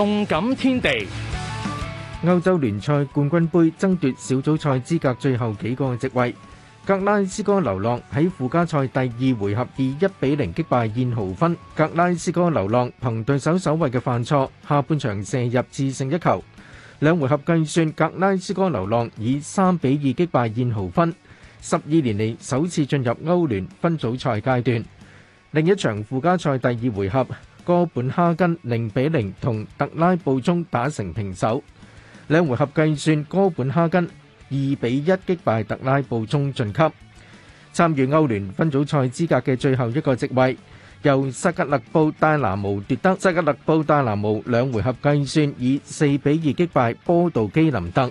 动感天地，欧洲联赛冠军杯争夺小组赛资格最后几个席位，格拉斯哥流浪喺附加赛第二回合以一比零击败燕豪芬。格拉斯哥流浪凭对手守卫嘅犯错，下半场射入致胜一球，两回合计算格拉斯哥流浪以三比二击败燕豪芬，十二年嚟首次进入欧联分组赛阶段。另一场附加赛第二回合。哥本哈根零比零同特拉布中打成平手，两回合计算哥本哈根二比一击败特拉布中晋级参与欧联分组赛资格嘅最后一个席位由塞格勒布戴拿姆夺得，塞格勒布戴拿姆两回合计算以四比二击败波道基林特。